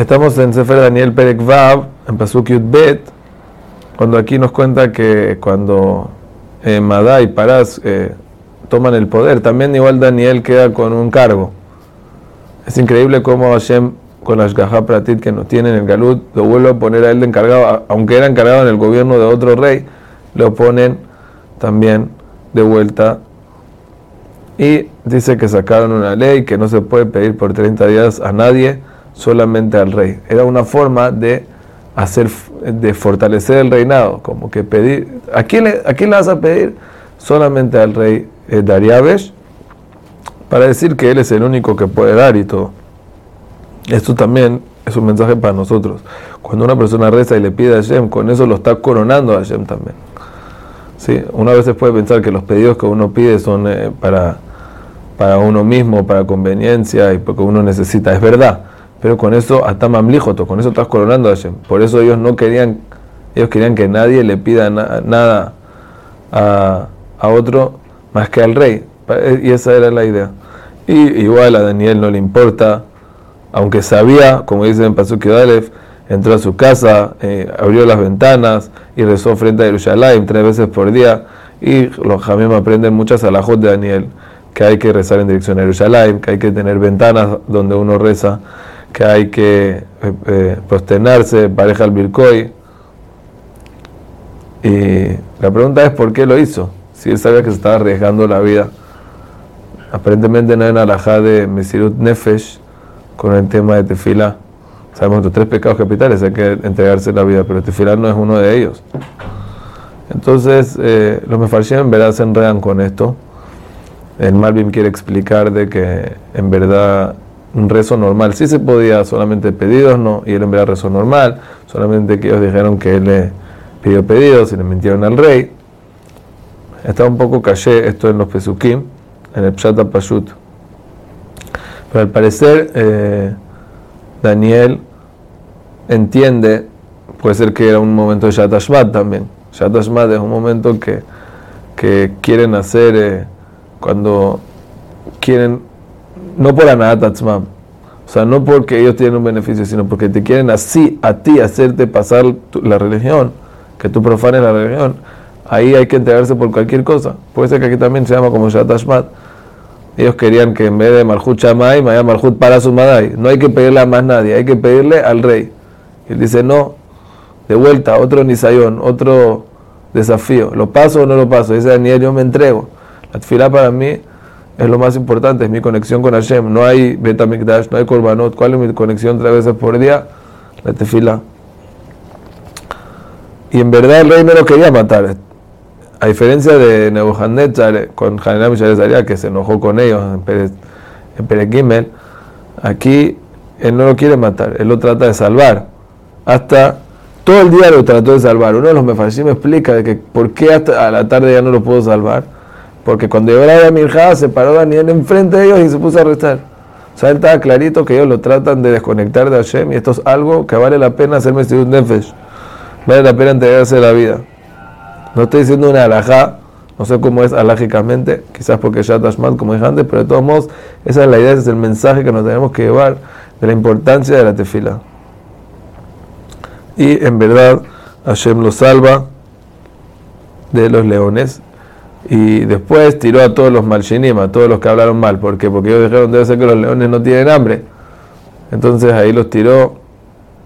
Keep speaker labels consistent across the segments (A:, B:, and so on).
A: Estamos en Sefer Daniel Perek Vav, en Pasuk Yud cuando aquí nos cuenta que cuando eh, Madá y Parás eh, toman el poder, también igual Daniel queda con un cargo. Es increíble cómo Hashem, con las Gajá Pratit que no tiene en el Galut, lo vuelve a poner a él de encargado, aunque era encargado en el gobierno de otro rey, lo ponen también de vuelta. Y dice que sacaron una ley que no se puede pedir por 30 días a nadie, solamente al rey. Era una forma de hacer, de fortalecer el reinado, como que pedir, ¿a quién le, a quién le vas a pedir? Solamente al rey eh, Dariabesh, para decir que él es el único que puede dar y todo. Esto también es un mensaje para nosotros. Cuando una persona reza y le pide a Hashem, con eso lo está coronando a Hashem también. ¿Sí? Una vez puede pensar que los pedidos que uno pide son eh, para, para uno mismo, para conveniencia y porque uno necesita. Es verdad, pero con eso atamam lijoto, con eso estás coronando a Hashem. Por eso ellos no querían, ellos querían que nadie le pida nada a, a, otro más que al rey. Y esa era la idea. Y igual a Daniel no le importa, aunque sabía, como dice en Pasuk Alef, entró a su casa, eh, abrió las ventanas y rezó frente a Jerusalén tres veces por día. Y los jamim aprenden muchas alajot de Daniel, que hay que rezar en dirección a Jerusalén, que hay que tener ventanas donde uno reza que hay que eh, eh, pareja al Birkoy. Y la pregunta es por qué lo hizo, si él sabía que se estaba arriesgando la vida. Aparentemente no hay una alajá de Mesirut Nefesh con el tema de tefila. Sabemos los tres pecados capitales, hay que entregarse la vida, pero tefila no es uno de ellos. Entonces, eh, los mefarshim en verdad se enredan con esto. El Malvin quiere explicar de que en verdad un rezo normal. Sí se podía solamente pedidos, no, y él en verdad rezó normal, solamente que ellos dijeron que él le pidió pedidos y le mintieron al rey. Está un poco caché esto en los Pesukim, en el Pshata Pashut. Pero al parecer, eh, Daniel entiende, puede ser que era un momento de Shatashmat también. Shatashmat es un momento que, que quieren hacer eh, cuando quieren no por Anatatzmam, o sea, no porque ellos tienen un beneficio, sino porque te quieren así a ti hacerte pasar la religión, que tú profanes la religión. Ahí hay que entregarse por cualquier cosa. Puede ser que aquí también se llama como Shatashmat. Ellos querían que en vez de Malhut Shamay, vaya Malhut para su Madai. No hay que pedirle a más nadie, hay que pedirle al rey. Y él dice, no, de vuelta, otro Nisayón, otro desafío. ¿Lo paso o no lo paso? Dice Daniel, yo me entrego. La fila para mí es lo más importante, es mi conexión con Hashem. No hay Betamikdash, no hay Korbanot. ¿Cuál es mi conexión tres veces por día? La tefila. Y en verdad el rey no lo quería matar. A diferencia de Nebuchadnezzar con Hananam y que se enojó con ellos en Pérez, aquí él no lo quiere matar, él lo trata de salvar. Hasta todo el día lo trató de salvar. Uno de los mefashim me explica de que por qué hasta a la tarde ya no lo pudo salvar porque cuando llegó la Mirja, se paró Daniel enfrente de ellos y se puso a rezar. O sea, él estaba clarito que ellos lo tratan de desconectar de Hashem y esto es algo que vale la pena hacer un Nefesh. Vale la pena entregarse la vida. No estoy diciendo una alajá, no sé cómo es alágicamente, quizás porque ya Tashmat como dije antes, pero de todos modos, esa es la idea, ese es el mensaje que nos tenemos que llevar de la importancia de la tefila. Y en verdad, Hashem lo salva de los leones y después tiró a todos los malshinim, a todos los que hablaron mal. ¿Por qué? Porque ellos dijeron, debe ser que los leones no tienen hambre. Entonces ahí los tiró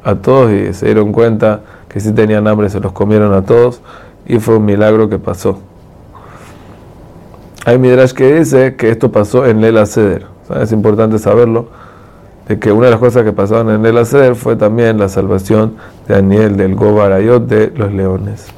A: a todos y se dieron cuenta que si tenían hambre, se los comieron a todos y fue un milagro que pasó. Hay Midrash que dice que esto pasó en Lela Seder. Es importante saberlo, de que una de las cosas que pasaron en Lela Seder fue también la salvación de Daniel del Gobarayot de los leones.